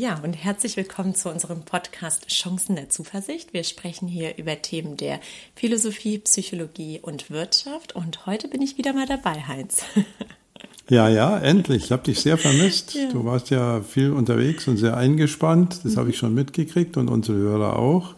Ja, und herzlich willkommen zu unserem Podcast Chancen der Zuversicht. Wir sprechen hier über Themen der Philosophie, Psychologie und Wirtschaft. Und heute bin ich wieder mal dabei, Heinz. Ja, ja, endlich. Ich habe dich sehr vermisst. Ja. Du warst ja viel unterwegs und sehr eingespannt. Das mhm. habe ich schon mitgekriegt und unsere Hörer auch.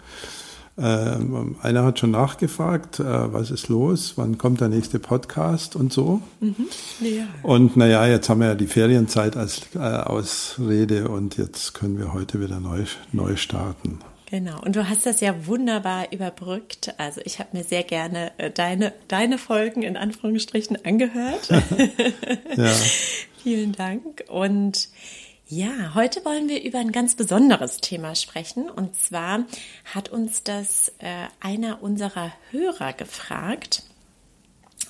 Ähm, einer hat schon nachgefragt, äh, was ist los, wann kommt der nächste Podcast und so. Mhm. Ja. Und naja, jetzt haben wir ja die Ferienzeit als äh, Ausrede und jetzt können wir heute wieder neu, neu starten. Genau, und du hast das ja wunderbar überbrückt. Also ich habe mir sehr gerne äh, deine, deine Folgen in Anführungsstrichen angehört. ja. Vielen Dank. Und ja, heute wollen wir über ein ganz besonderes Thema sprechen. Und zwar hat uns das äh, einer unserer Hörer gefragt.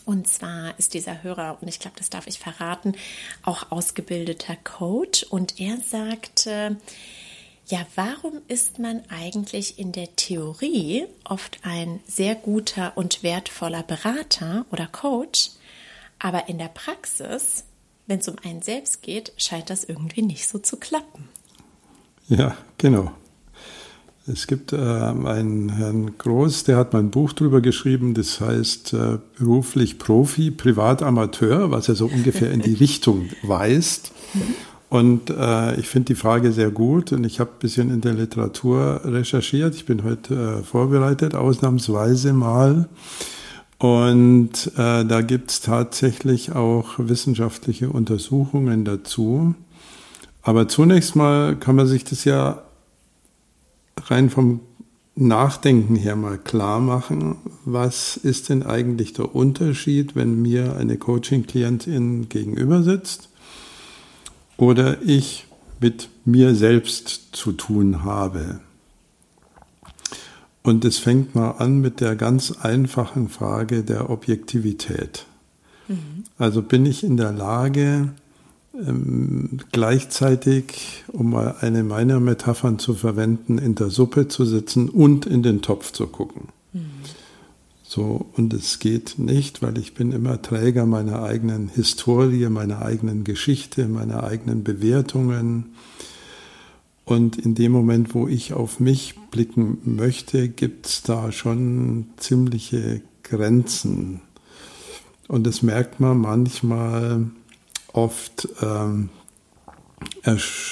Und zwar ist dieser Hörer, und ich glaube, das darf ich verraten, auch ausgebildeter Coach. Und er sagte, ja, warum ist man eigentlich in der Theorie oft ein sehr guter und wertvoller Berater oder Coach, aber in der Praxis wenn es um einen selbst geht, scheint das irgendwie nicht so zu klappen. Ja, genau. Es gibt äh, einen Herrn Groß, der hat mal ein Buch drüber geschrieben, das heißt äh, beruflich Profi, Privatamateur, was ja so ungefähr in die Richtung weist. Und äh, ich finde die Frage sehr gut und ich habe ein bisschen in der Literatur recherchiert. Ich bin heute äh, vorbereitet, ausnahmsweise mal. Und äh, da gibt es tatsächlich auch wissenschaftliche Untersuchungen dazu. Aber zunächst mal kann man sich das ja rein vom Nachdenken her mal klar machen, was ist denn eigentlich der Unterschied, wenn mir eine Coaching-Klientin gegenüber sitzt oder ich mit mir selbst zu tun habe. Und es fängt mal an mit der ganz einfachen Frage der Objektivität. Mhm. Also bin ich in der Lage, ähm, gleichzeitig, um mal eine meiner Metaphern zu verwenden, in der Suppe zu sitzen und in den Topf zu gucken. Mhm. So, und es geht nicht, weil ich bin immer Träger meiner eigenen Historie, meiner eigenen Geschichte, meiner eigenen Bewertungen. Und in dem Moment, wo ich auf mich blicken möchte, gibt es da schon ziemliche Grenzen. Und das merkt man manchmal oft ähm,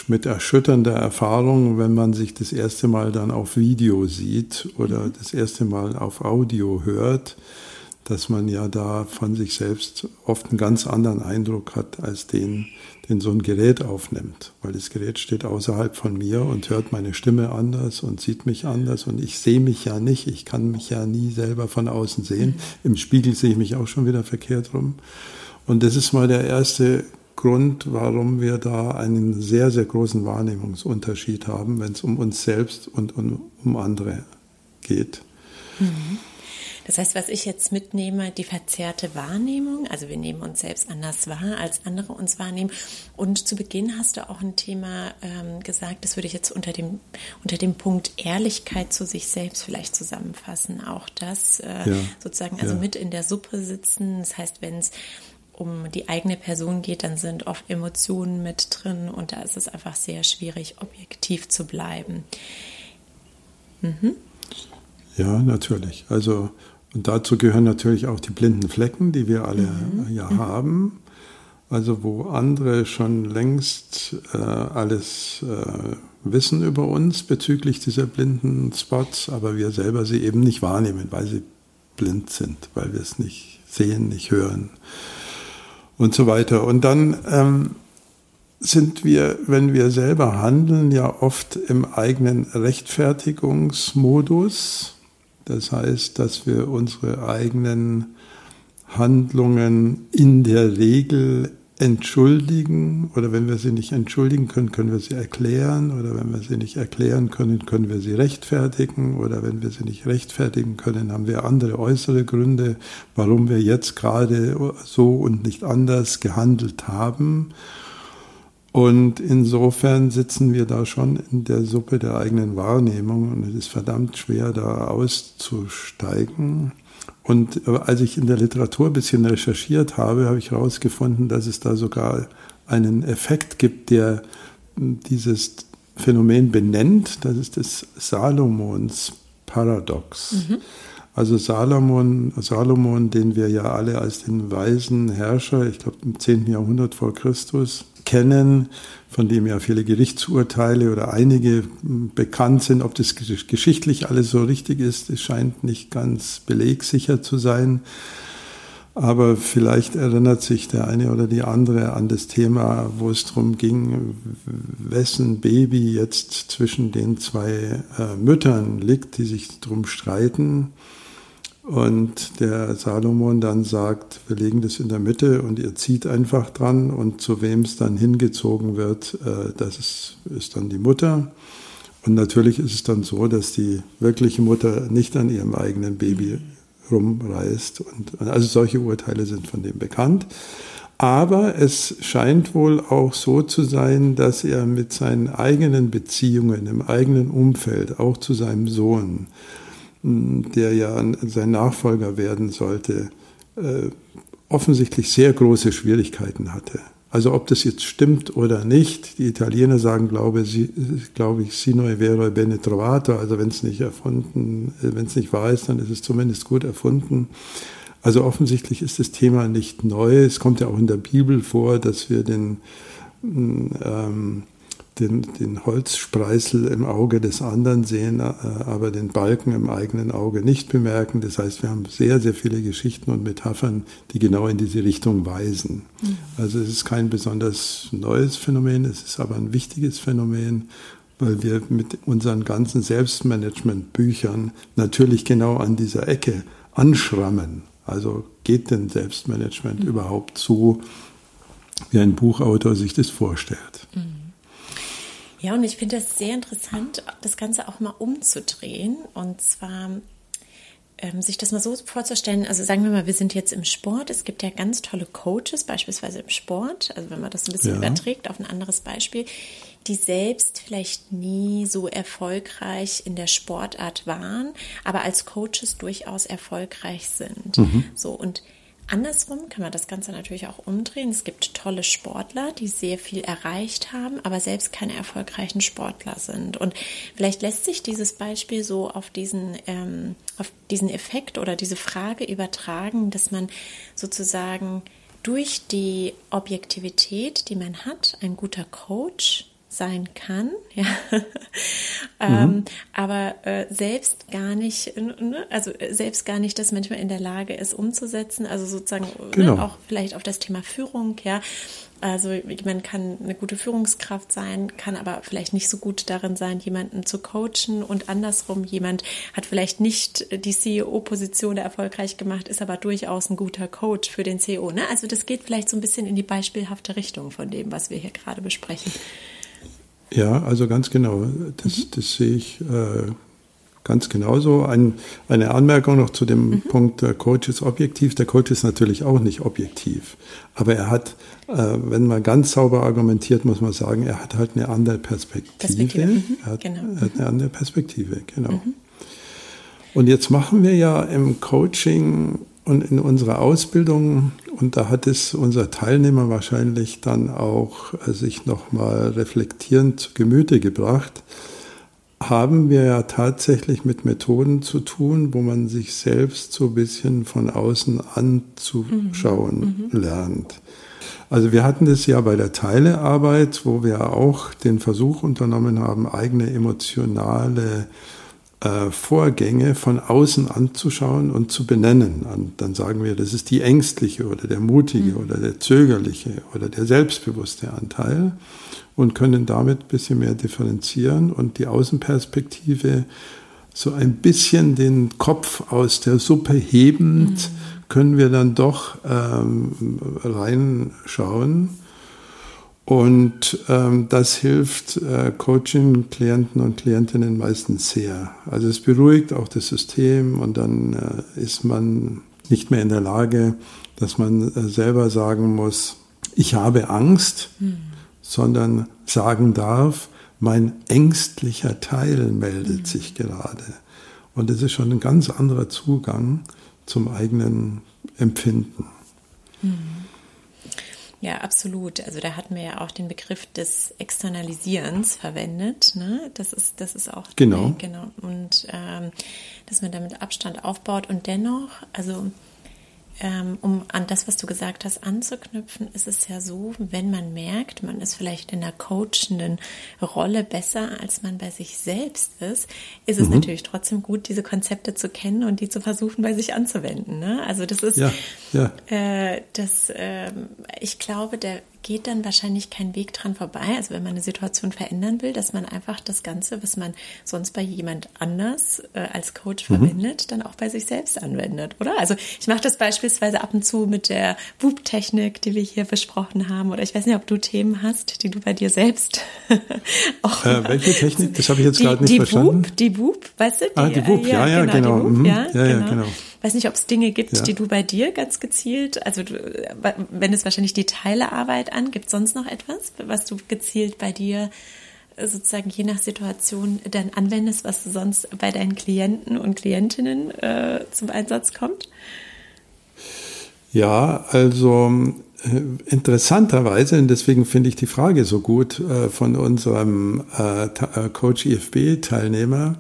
mit erschütternder Erfahrung, wenn man sich das erste Mal dann auf Video sieht oder mhm. das erste Mal auf Audio hört dass man ja da von sich selbst oft einen ganz anderen Eindruck hat als den, den so ein Gerät aufnimmt. Weil das Gerät steht außerhalb von mir und hört meine Stimme anders und sieht mich anders und ich sehe mich ja nicht. Ich kann mich ja nie selber von außen sehen. Im Spiegel sehe ich mich auch schon wieder verkehrt rum. Und das ist mal der erste Grund, warum wir da einen sehr, sehr großen Wahrnehmungsunterschied haben, wenn es um uns selbst und um, um andere geht. Mhm. Das heißt, was ich jetzt mitnehme, die verzerrte Wahrnehmung, also wir nehmen uns selbst anders wahr, als andere uns wahrnehmen. Und zu Beginn hast du auch ein Thema ähm, gesagt, das würde ich jetzt unter dem, unter dem Punkt Ehrlichkeit zu sich selbst vielleicht zusammenfassen. Auch das äh, ja, sozusagen, also ja. mit in der Suppe sitzen. Das heißt, wenn es um die eigene Person geht, dann sind oft Emotionen mit drin und da ist es einfach sehr schwierig, objektiv zu bleiben. Mhm. Ja, natürlich. Also und dazu gehören natürlich auch die blinden Flecken, die wir alle mhm. ja mhm. haben. Also wo andere schon längst äh, alles äh, wissen über uns bezüglich dieser blinden Spots, aber wir selber sie eben nicht wahrnehmen, weil sie blind sind, weil wir es nicht sehen, nicht hören und so weiter. Und dann ähm, sind wir, wenn wir selber handeln, ja oft im eigenen Rechtfertigungsmodus das heißt, dass wir unsere eigenen Handlungen in der Regel entschuldigen. Oder wenn wir sie nicht entschuldigen können, können wir sie erklären. Oder wenn wir sie nicht erklären können, können wir sie rechtfertigen. Oder wenn wir sie nicht rechtfertigen können, haben wir andere äußere Gründe, warum wir jetzt gerade so und nicht anders gehandelt haben. Und insofern sitzen wir da schon in der Suppe der eigenen Wahrnehmung und es ist verdammt schwer, da auszusteigen. Und äh, als ich in der Literatur ein bisschen recherchiert habe, habe ich herausgefunden, dass es da sogar einen Effekt gibt, der dieses Phänomen benennt, das ist das Salomons Paradox. Mhm. Also Salomon, Salomon, den wir ja alle als den weisen Herrscher, ich glaube im 10. Jahrhundert vor Christus, kennen, von dem ja viele Gerichtsurteile oder einige bekannt sind. Ob das geschichtlich alles so richtig ist, es scheint nicht ganz belegsicher zu sein. Aber vielleicht erinnert sich der eine oder die andere an das Thema, wo es darum ging, wessen Baby jetzt zwischen den zwei äh, Müttern liegt, die sich darum streiten. Und der Salomon dann sagt, wir legen das in der Mitte und ihr zieht einfach dran und zu wem es dann hingezogen wird, äh, das ist, ist dann die Mutter. Und natürlich ist es dann so, dass die wirkliche Mutter nicht an ihrem eigenen Baby rumreißt. Und, also solche Urteile sind von dem bekannt. Aber es scheint wohl auch so zu sein, dass er mit seinen eigenen Beziehungen im eigenen Umfeld, auch zu seinem Sohn, der ja sein Nachfolger werden sollte, äh, offensichtlich sehr große Schwierigkeiten hatte. Also ob das jetzt stimmt oder nicht, die Italiener sagen, glaube, sie, glaube ich, sino e vero bene trovato, also wenn es nicht erfunden, äh, wenn es nicht wahr ist, dann ist es zumindest gut erfunden. Also offensichtlich ist das Thema nicht neu. Es kommt ja auch in der Bibel vor, dass wir den ähm, den, den Holzspreißel im Auge des anderen sehen, äh, aber den Balken im eigenen Auge nicht bemerken. Das heißt, wir haben sehr, sehr viele Geschichten und Metaphern, die genau in diese Richtung weisen. Mhm. Also es ist kein besonders neues Phänomen, es ist aber ein wichtiges Phänomen, weil wir mit unseren ganzen Selbstmanagement-Büchern natürlich genau an dieser Ecke anschrammen. Also geht denn Selbstmanagement mhm. überhaupt so, wie ein Buchautor sich das vorstellt? Ja, und ich finde das sehr interessant, das Ganze auch mal umzudrehen. Und zwar ähm, sich das mal so vorzustellen, also sagen wir mal, wir sind jetzt im Sport, es gibt ja ganz tolle Coaches, beispielsweise im Sport, also wenn man das ein bisschen ja. überträgt auf ein anderes Beispiel, die selbst vielleicht nie so erfolgreich in der Sportart waren, aber als Coaches durchaus erfolgreich sind. Mhm. So und Andersrum kann man das Ganze natürlich auch umdrehen. Es gibt tolle Sportler, die sehr viel erreicht haben, aber selbst keine erfolgreichen Sportler sind. Und vielleicht lässt sich dieses Beispiel so auf diesen, ähm, auf diesen Effekt oder diese Frage übertragen, dass man sozusagen durch die Objektivität, die man hat, ein guter Coach sein kann, ja. ähm, mhm. aber äh, selbst gar nicht, ne, also äh, selbst gar nicht das manchmal in der Lage ist umzusetzen, also sozusagen ne, genau. ne, auch vielleicht auf das Thema Führung, ja. Also jemand kann eine gute Führungskraft sein, kann aber vielleicht nicht so gut darin sein, jemanden zu coachen und andersrum, jemand hat vielleicht nicht die CEO-Position erfolgreich gemacht, ist aber durchaus ein guter Coach für den CEO. Ne? Also das geht vielleicht so ein bisschen in die beispielhafte Richtung von dem, was wir hier gerade besprechen. Ja, also ganz genau. Das, mhm. das sehe ich äh, ganz genauso. Ein, eine Anmerkung noch zu dem mhm. Punkt, der Coach ist objektiv. Der Coach ist natürlich auch nicht objektiv. Aber er hat, äh, wenn man ganz sauber argumentiert, muss man sagen, er hat halt eine andere Perspektive. Perspektive. Mhm. Er, hat, genau. er, hat, eine andere Perspektive, genau. Mhm. Und jetzt machen wir ja im Coaching und in unserer Ausbildung, und da hat es unser Teilnehmer wahrscheinlich dann auch äh, sich nochmal reflektierend zu Gemüte gebracht, haben wir ja tatsächlich mit Methoden zu tun, wo man sich selbst so ein bisschen von außen anzuschauen mhm. mhm. lernt. Also wir hatten das ja bei der Teilearbeit, wo wir auch den Versuch unternommen haben, eigene emotionale äh, Vorgänge von außen anzuschauen und zu benennen. Und dann sagen wir, das ist die ängstliche oder der mutige mhm. oder der zögerliche oder der selbstbewusste Anteil und können damit ein bisschen mehr differenzieren und die Außenperspektive so ein bisschen den Kopf aus der Suppe hebend, mhm. können wir dann doch ähm, reinschauen und ähm, das hilft äh, Coaching, Klienten und Klientinnen meistens sehr. Also es beruhigt auch das System und dann äh, ist man nicht mehr in der Lage, dass man äh, selber sagen muss, ich habe Angst, mhm. sondern sagen darf, mein ängstlicher Teil meldet mhm. sich gerade. Und das ist schon ein ganz anderer Zugang zum eigenen Empfinden. Mhm. Ja, absolut. Also da hatten wir ja auch den Begriff des Externalisierens verwendet. Ne? Das ist, das ist auch genau. Äh, genau. Und ähm, dass man damit Abstand aufbaut und dennoch, also um an das, was du gesagt hast, anzuknüpfen, ist es ja so, wenn man merkt, man ist vielleicht in einer coachenden Rolle besser, als man bei sich selbst ist, ist es mhm. natürlich trotzdem gut, diese Konzepte zu kennen und die zu versuchen, bei sich anzuwenden. Ne? Also das ist, ja, ja. Äh, das, äh, ich glaube, der geht dann wahrscheinlich kein Weg dran vorbei. Also wenn man eine Situation verändern will, dass man einfach das Ganze, was man sonst bei jemand anders äh, als Coach mhm. verwendet, dann auch bei sich selbst anwendet, oder? Also ich mache das beispielsweise ab und zu mit der Whoop-Technik, die wir hier besprochen haben. Oder ich weiß nicht, ob du Themen hast, die du bei dir selbst auch. Äh, welche Technik? Das habe ich jetzt gerade nicht die verstanden. Whoop, die Whoop, weißt du? Die, ah, die Whoop, ja, ja, genau. genau. Whoop, mhm. ja, ja, ja, genau. genau weiß nicht, ob es Dinge gibt, ja. die du bei dir ganz gezielt, also du, wenn es wahrscheinlich die Teilearbeit an, gibt es sonst noch etwas, was du gezielt bei dir äh, sozusagen je nach Situation dann anwendest, was sonst bei deinen Klienten und Klientinnen äh, zum Einsatz kommt? Ja, also äh, interessanterweise, und deswegen finde ich die Frage so gut äh, von unserem äh, äh Coach IFB-Teilnehmer,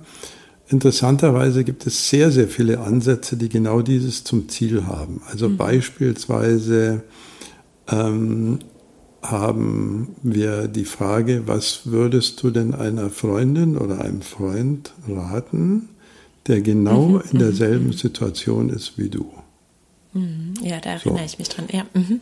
Interessanterweise gibt es sehr, sehr viele Ansätze, die genau dieses zum Ziel haben. Also mhm. beispielsweise ähm, haben wir die Frage, was würdest du denn einer Freundin oder einem Freund raten, der genau mhm. in derselben mhm. Situation ist wie du? Mhm. Ja, da erinnere so. ich mich dran. Ja. Mhm.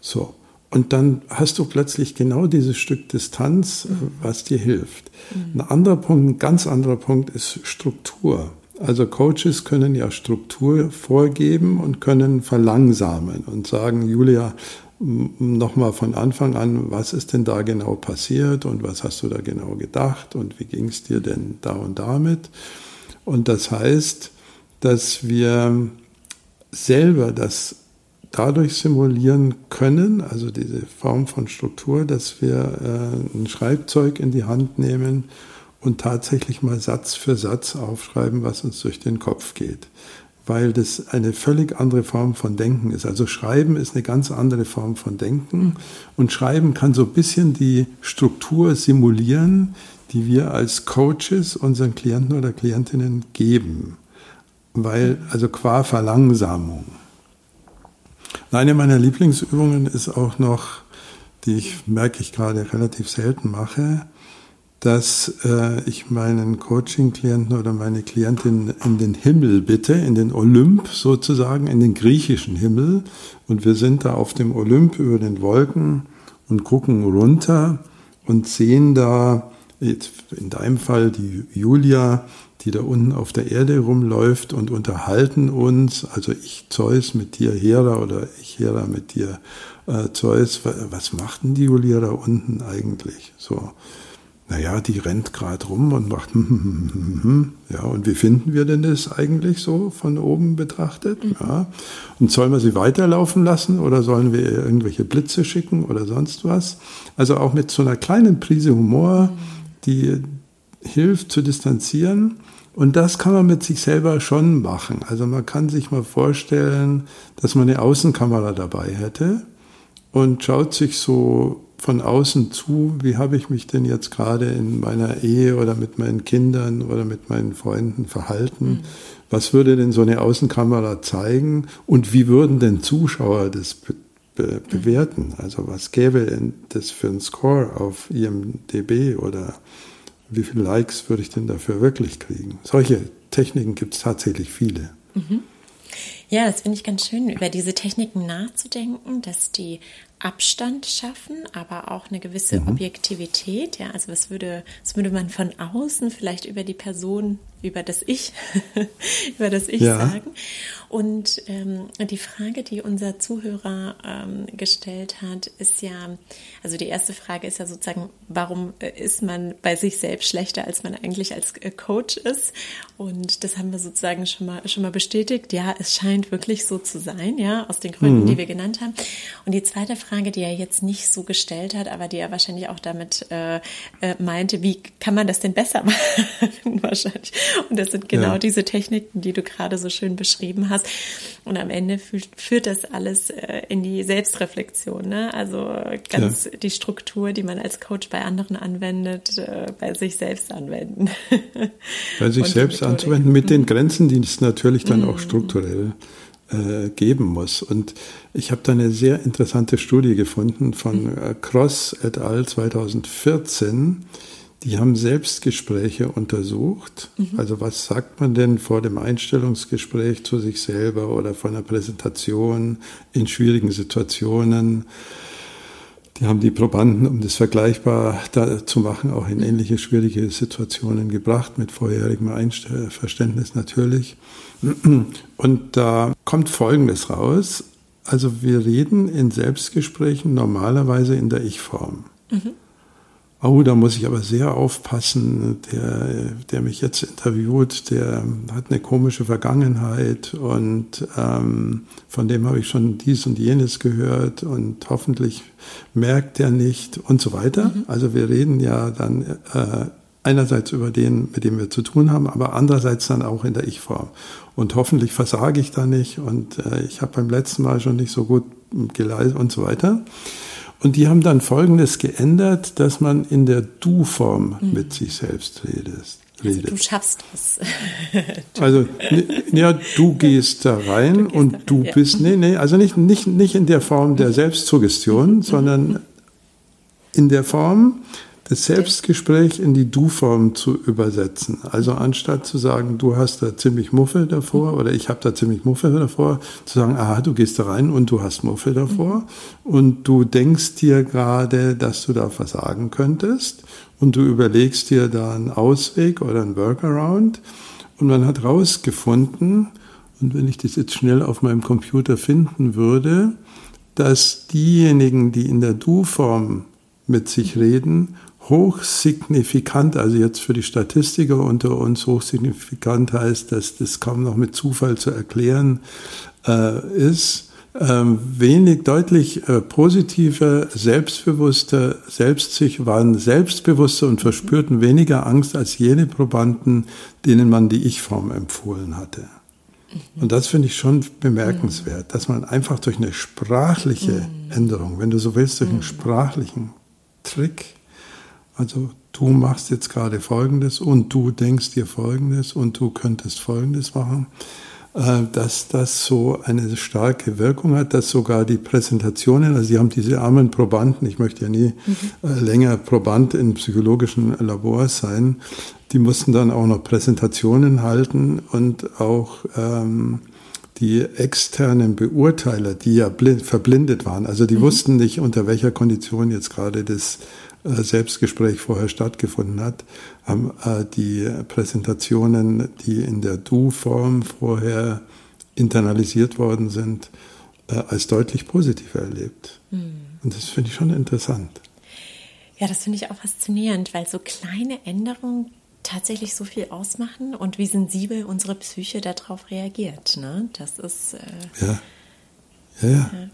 So. Und dann hast du plötzlich genau dieses Stück Distanz, äh, was dir hilft. Mhm. Ein anderer Punkt, ein ganz anderer Punkt ist Struktur. Also Coaches können ja Struktur vorgeben und können verlangsamen und sagen, Julia, nochmal von Anfang an, was ist denn da genau passiert und was hast du da genau gedacht und wie ging es dir denn da und damit? Und das heißt, dass wir selber das dadurch simulieren können, also diese Form von Struktur, dass wir äh, ein Schreibzeug in die Hand nehmen und tatsächlich mal Satz für Satz aufschreiben, was uns durch den Kopf geht. Weil das eine völlig andere Form von Denken ist. Also Schreiben ist eine ganz andere Form von Denken und Schreiben kann so ein bisschen die Struktur simulieren, die wir als Coaches unseren Klienten oder Klientinnen geben. Weil, also qua Verlangsamung. Eine meiner Lieblingsübungen ist auch noch, die ich merke ich gerade relativ selten mache, dass äh, ich meinen Coaching-Klienten oder meine Klientin in den Himmel bitte, in den Olymp sozusagen, in den griechischen Himmel. Und wir sind da auf dem Olymp über den Wolken und gucken runter und sehen da, in deinem Fall die Julia, die da unten auf der Erde rumläuft und unterhalten uns, also ich Zeus mit dir Hera oder ich Hera mit dir äh, Zeus, was macht denn die Julia da unten eigentlich? So, naja, die rennt gerade rum und macht, ja, und wie finden wir denn das eigentlich so von oben betrachtet? Mhm. Ja. Und sollen wir sie weiterlaufen lassen oder sollen wir ihr irgendwelche Blitze schicken oder sonst was? Also auch mit so einer kleinen Prise Humor, die hilft zu distanzieren und das kann man mit sich selber schon machen. Also man kann sich mal vorstellen, dass man eine Außenkamera dabei hätte und schaut sich so von außen zu, wie habe ich mich denn jetzt gerade in meiner Ehe oder mit meinen Kindern oder mit meinen Freunden verhalten? Mhm. Was würde denn so eine Außenkamera zeigen und wie würden denn Zuschauer das be be bewerten? Also was gäbe das für einen Score auf IMDB oder wie viele Likes würde ich denn dafür wirklich kriegen? Solche Techniken gibt es tatsächlich viele. Mhm. Ja, das finde ich ganz schön, über diese Techniken nachzudenken, dass die Abstand schaffen, aber auch eine gewisse mhm. Objektivität. Ja, also was würde, was würde man von außen vielleicht über die Person, über das Ich, über das Ich ja. sagen? Und ähm, die Frage, die unser Zuhörer ähm, gestellt hat, ist ja, also die erste Frage ist ja sozusagen, warum äh, ist man bei sich selbst schlechter, als man eigentlich als äh, Coach ist? Und das haben wir sozusagen schon mal schon mal bestätigt. Ja, es scheint wirklich so zu sein, ja, aus den Gründen, mhm. die wir genannt haben. Und die zweite Frage, die er jetzt nicht so gestellt hat, aber die er wahrscheinlich auch damit äh, äh, meinte, wie kann man das denn besser machen? wahrscheinlich. Und das sind genau ja. diese Techniken, die du gerade so schön beschrieben hast. Und am Ende führt, führt das alles äh, in die Selbstreflexion. Ne? Also ganz ja. die Struktur, die man als Coach bei anderen anwendet, äh, bei sich selbst anwenden. Bei sich selbst anzuwenden, mit den mhm. Grenzen, die es natürlich dann auch mhm. strukturell äh, geben muss. Und ich habe da eine sehr interessante Studie gefunden von mhm. äh, Cross et al. 2014. Die haben Selbstgespräche untersucht. Mhm. Also was sagt man denn vor dem Einstellungsgespräch zu sich selber oder vor einer Präsentation in schwierigen Situationen? Die haben die Probanden, um das vergleichbar zu machen, auch in ähnliche schwierige Situationen gebracht, mit vorherigem Verständnis natürlich. Und da kommt Folgendes raus. Also wir reden in Selbstgesprächen normalerweise in der Ich-Form. Mhm. Oh, da muss ich aber sehr aufpassen. Der, der mich jetzt interviewt, der hat eine komische Vergangenheit und ähm, von dem habe ich schon dies und jenes gehört und hoffentlich merkt er nicht und so weiter. Mhm. Also wir reden ja dann äh, einerseits über den, mit dem wir zu tun haben, aber andererseits dann auch in der Ich-Form. Und hoffentlich versage ich da nicht und äh, ich habe beim letzten Mal schon nicht so gut geleistet und so weiter. Und die haben dann Folgendes geändert, dass man in der Du-Form mhm. mit sich selbst redet. Also du schaffst das. also ja, du gehst da rein gehst und da rein, du ja. bist, nee, nee, also nicht, nicht, nicht in der Form der mhm. Selbstsuggestion, mhm. sondern in der Form, das Selbstgespräch in die Du-Form zu übersetzen. Also anstatt zu sagen, du hast da ziemlich Muffel davor oder ich habe da ziemlich Muffel davor, zu sagen, aha, du gehst da rein und du hast Muffel davor mhm. und du denkst dir gerade, dass du da versagen könntest und du überlegst dir da einen Ausweg oder einen Workaround und man hat rausgefunden, und wenn ich das jetzt schnell auf meinem Computer finden würde, dass diejenigen, die in der Du-Form mit sich reden, hochsignifikant, also jetzt für die Statistiker unter uns hochsignifikant heißt, dass das kaum noch mit Zufall zu erklären äh, ist, äh, wenig deutlich äh, positiver, selbstbewusster, selbstsicher, waren selbstbewusster und verspürten weniger Angst als jene Probanden, denen man die Ich-Form empfohlen hatte. Und das finde ich schon bemerkenswert, dass man einfach durch eine sprachliche mhm. Änderung, wenn du so willst, durch einen mhm. sprachlichen Trick also du machst jetzt gerade Folgendes und du denkst dir Folgendes und du könntest Folgendes machen, äh, dass das so eine starke Wirkung hat, dass sogar die Präsentationen, also sie haben diese armen Probanden, ich möchte ja nie mhm. Äh, länger Proband in psychologischen Labors sein, die mussten dann auch noch Präsentationen halten und auch ähm, die externen Beurteiler, die ja blind, verblindet waren, also die mhm. wussten nicht, unter welcher Kondition jetzt gerade das Selbstgespräch vorher stattgefunden hat, haben äh, die Präsentationen, die in der Du-Form vorher internalisiert worden sind, äh, als deutlich positiver erlebt. Mhm. Und das finde ich schon interessant. Ja, das finde ich auch faszinierend, weil so kleine Änderungen tatsächlich so viel ausmachen und wie sensibel unsere Psyche darauf reagiert. Ne? Das ist. Äh, ja. Ja, ja. ja.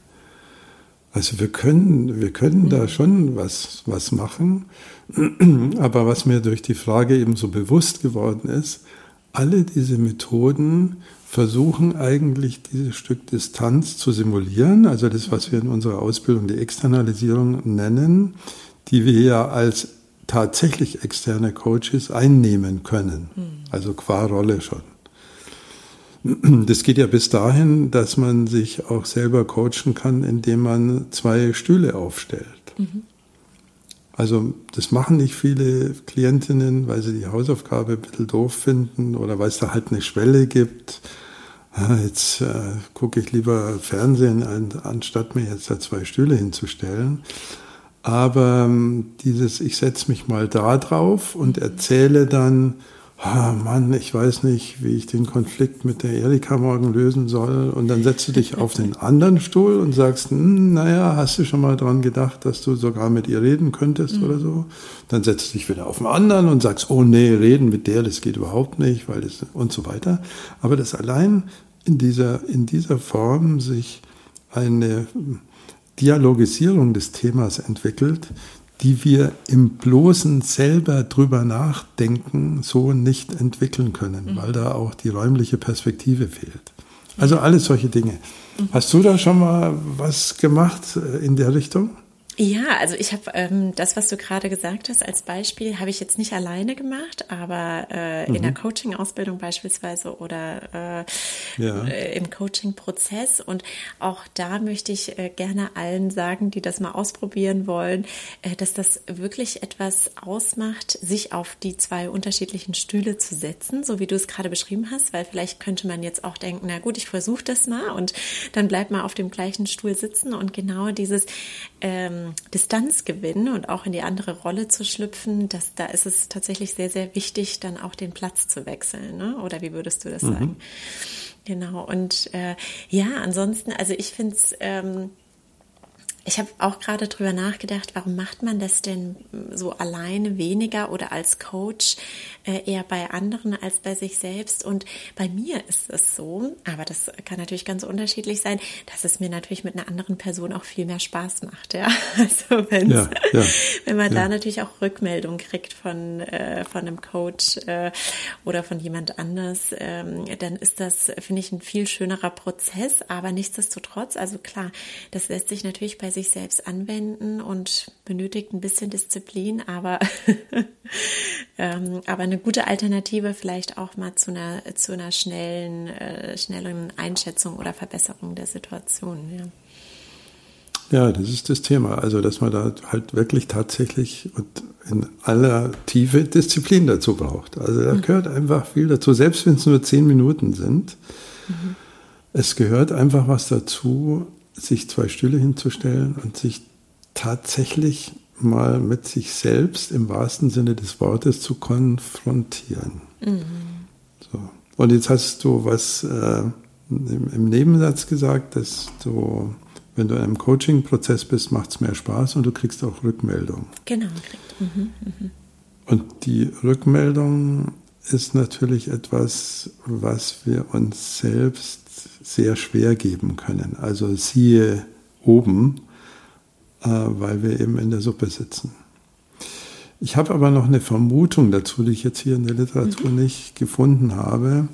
Also wir können, wir können mhm. da schon was, was machen. Aber was mir durch die Frage eben so bewusst geworden ist, alle diese Methoden versuchen eigentlich dieses Stück Distanz zu simulieren, also das, was wir in unserer Ausbildung die Externalisierung nennen, die wir ja als tatsächlich externe Coaches einnehmen können, mhm. also qua Rolle schon. Das geht ja bis dahin, dass man sich auch selber coachen kann, indem man zwei Stühle aufstellt. Mhm. Also das machen nicht viele Klientinnen, weil sie die Hausaufgabe ein bisschen doof finden oder weil es da halt eine Schwelle gibt. Jetzt äh, gucke ich lieber Fernsehen, an, anstatt mir jetzt da zwei Stühle hinzustellen. Aber ähm, dieses, ich setze mich mal da drauf und erzähle dann, ah, Mann, ich weiß nicht, wie ich den Konflikt mit der Erika morgen lösen soll. Und dann setzt du dich auf den anderen Stuhl und sagst, hm, naja, hast du schon mal dran gedacht, dass du sogar mit ihr reden könntest mhm. oder so? Dann setzt du dich wieder auf den anderen und sagst, oh nee, reden mit der, das geht überhaupt nicht, weil das und so weiter. Aber das allein in dieser, in dieser Form sich eine Dialogisierung des Themas entwickelt, die wir im bloßen selber drüber nachdenken so nicht entwickeln können, mhm. weil da auch die räumliche Perspektive fehlt. Also alles solche Dinge. Mhm. Hast du da schon mal was gemacht äh, in der Richtung? Ja, also ich habe ähm, das, was du gerade gesagt hast, als Beispiel habe ich jetzt nicht alleine gemacht, aber äh, mhm. in der Coaching-Ausbildung beispielsweise oder äh, ja. äh, im Coaching-Prozess. Und auch da möchte ich äh, gerne allen sagen, die das mal ausprobieren wollen, äh, dass das wirklich etwas ausmacht, sich auf die zwei unterschiedlichen Stühle zu setzen, so wie du es gerade beschrieben hast, weil vielleicht könnte man jetzt auch denken, na gut, ich versuche das mal und dann bleibt man auf dem gleichen Stuhl sitzen und genau dieses ähm, Distanz gewinnen und auch in die andere Rolle zu schlüpfen, dass da ist es tatsächlich sehr, sehr wichtig, dann auch den Platz zu wechseln. Ne? Oder wie würdest du das mhm. sagen? Genau. Und äh, ja, ansonsten, also ich finde es ähm, ich habe auch gerade drüber nachgedacht, warum macht man das denn so alleine weniger oder als Coach äh, eher bei anderen als bei sich selbst? Und bei mir ist es so, aber das kann natürlich ganz unterschiedlich sein, dass es mir natürlich mit einer anderen Person auch viel mehr Spaß macht. Ja, also ja, ja, wenn man ja. da natürlich auch Rückmeldung kriegt von äh, von einem Coach äh, oder von jemand anders, ähm, dann ist das finde ich ein viel schönerer Prozess. Aber nichtsdestotrotz, also klar, das lässt sich natürlich bei sich selbst anwenden und benötigt ein bisschen Disziplin, aber, ähm, aber eine gute Alternative vielleicht auch mal zu einer, zu einer schnellen, äh, schnellen Einschätzung oder Verbesserung der Situation. Ja. Ja, das ist das Thema. Also, dass man da halt wirklich tatsächlich und in aller Tiefe Disziplin dazu braucht. Also, da mhm. gehört einfach viel dazu, selbst wenn es nur zehn Minuten sind. Mhm. Es gehört einfach was dazu, sich zwei Stühle hinzustellen und sich tatsächlich mal mit sich selbst im wahrsten Sinne des Wortes zu konfrontieren. Mhm. So. Und jetzt hast du was äh, im, im, Nebensatz gesagt, dass du, wenn du in einem Coaching-Prozess bist, macht es mehr Spaß und du kriegst auch Rückmeldung. Genau. Mhm, mh. Und die Rückmeldung ist natürlich etwas, was wir uns selbst sehr schwer geben können. Also siehe oben, äh, weil wir eben in der Suppe sitzen. Ich habe aber noch eine Vermutung dazu, die ich jetzt hier in der Literatur mhm. nicht gefunden habe,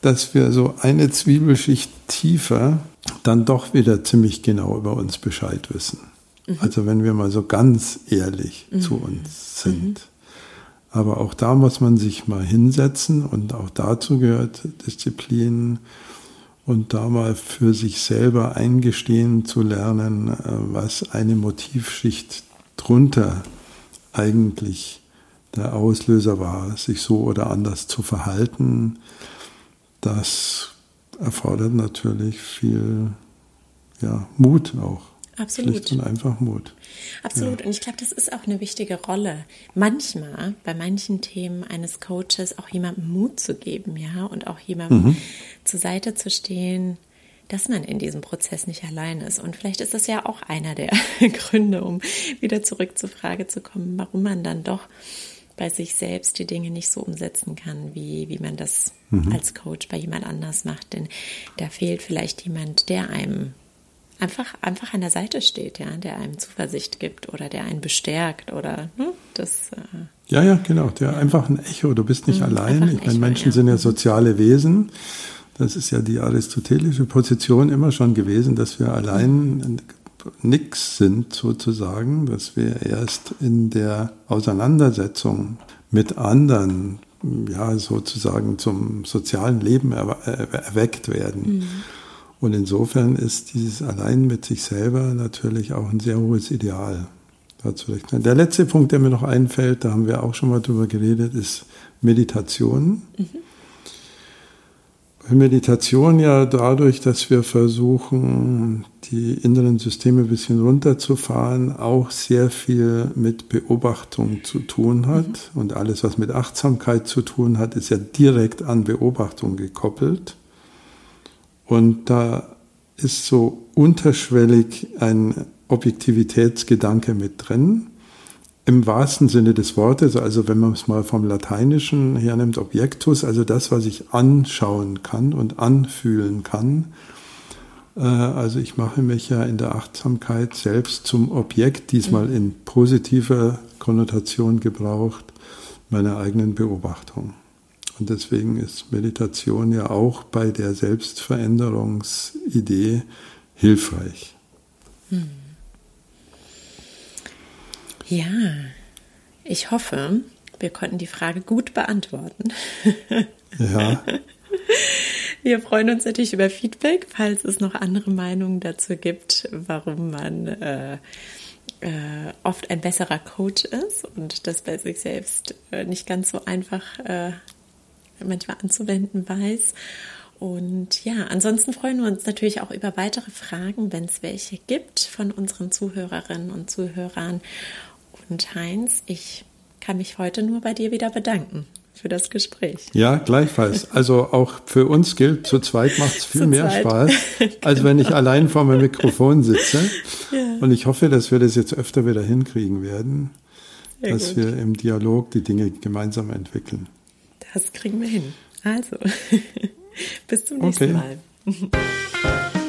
dass wir so eine Zwiebelschicht tiefer dann doch wieder ziemlich genau über uns Bescheid wissen. Mhm. Also wenn wir mal so ganz ehrlich mhm. zu uns sind. Mhm. Aber auch da muss man sich mal hinsetzen und auch dazu gehört Disziplin, und da mal für sich selber eingestehen zu lernen, äh, was eine Motivschicht drunter eigentlich der Auslöser war, sich so oder anders zu verhalten, das erfordert natürlich viel ja, Mut auch. Absolut. Schlicht und einfach Mut. Absolut. Ja. Und ich glaube, das ist auch eine wichtige Rolle. Manchmal, bei manchen Themen eines Coaches, auch jemandem Mut zu geben, ja, und auch jemandem mhm. zur Seite zu stehen, dass man in diesem Prozess nicht allein ist. Und vielleicht ist das ja auch einer der Gründe, um wieder zurück zur Frage zu kommen, warum man dann doch bei sich selbst die Dinge nicht so umsetzen kann, wie, wie man das mhm. als Coach bei jemand anders macht. Denn da fehlt vielleicht jemand, der einem einfach, einfach an der Seite steht, ja, der einem Zuversicht gibt oder der einen bestärkt oder hm, das. Äh, ja, ja, genau, der ja. einfach ein Echo. Du bist nicht mhm, allein. Ich meine, Menschen ja. sind ja soziale Wesen. Das ist ja die aristotelische Position immer schon gewesen, dass wir allein nichts sind sozusagen, dass wir erst in der Auseinandersetzung mit anderen ja sozusagen zum sozialen Leben erweckt werden. Mhm. Und insofern ist dieses Allein mit sich selber natürlich auch ein sehr hohes Ideal. Der letzte Punkt, der mir noch einfällt, da haben wir auch schon mal drüber geredet, ist Meditation. Mhm. Meditation ja dadurch, dass wir versuchen, die inneren Systeme ein bisschen runterzufahren, auch sehr viel mit Beobachtung zu tun hat. Mhm. Und alles, was mit Achtsamkeit zu tun hat, ist ja direkt an Beobachtung gekoppelt. Und da ist so unterschwellig ein Objektivitätsgedanke mit drin. Im wahrsten Sinne des Wortes, also wenn man es mal vom Lateinischen hernimmt, Objektus, also das, was ich anschauen kann und anfühlen kann. Äh, also ich mache mich ja in der Achtsamkeit selbst zum Objekt, diesmal in positiver Konnotation gebraucht, meiner eigenen Beobachtung. Und deswegen ist Meditation ja auch bei der Selbstveränderungsidee hilfreich. Hm. Ja, ich hoffe, wir konnten die Frage gut beantworten. Ja. Wir freuen uns natürlich über Feedback, falls es noch andere Meinungen dazu gibt, warum man äh, äh, oft ein besserer Coach ist und das bei sich selbst äh, nicht ganz so einfach äh, manchmal anzuwenden weiß. Und ja, ansonsten freuen wir uns natürlich auch über weitere Fragen, wenn es welche gibt von unseren Zuhörerinnen und Zuhörern. Und Heinz, ich kann mich heute nur bei dir wieder bedanken für das Gespräch. Ja, gleichfalls. Also auch für uns gilt, zu zweit macht es viel zu mehr zweit. Spaß, als wenn ich allein vor meinem Mikrofon sitze. Ja. Und ich hoffe, dass wir das jetzt öfter wieder hinkriegen werden, Sehr dass gut. wir im Dialog die Dinge gemeinsam entwickeln. Das kriegen wir hin. Also, bis zum nächsten okay. Mal.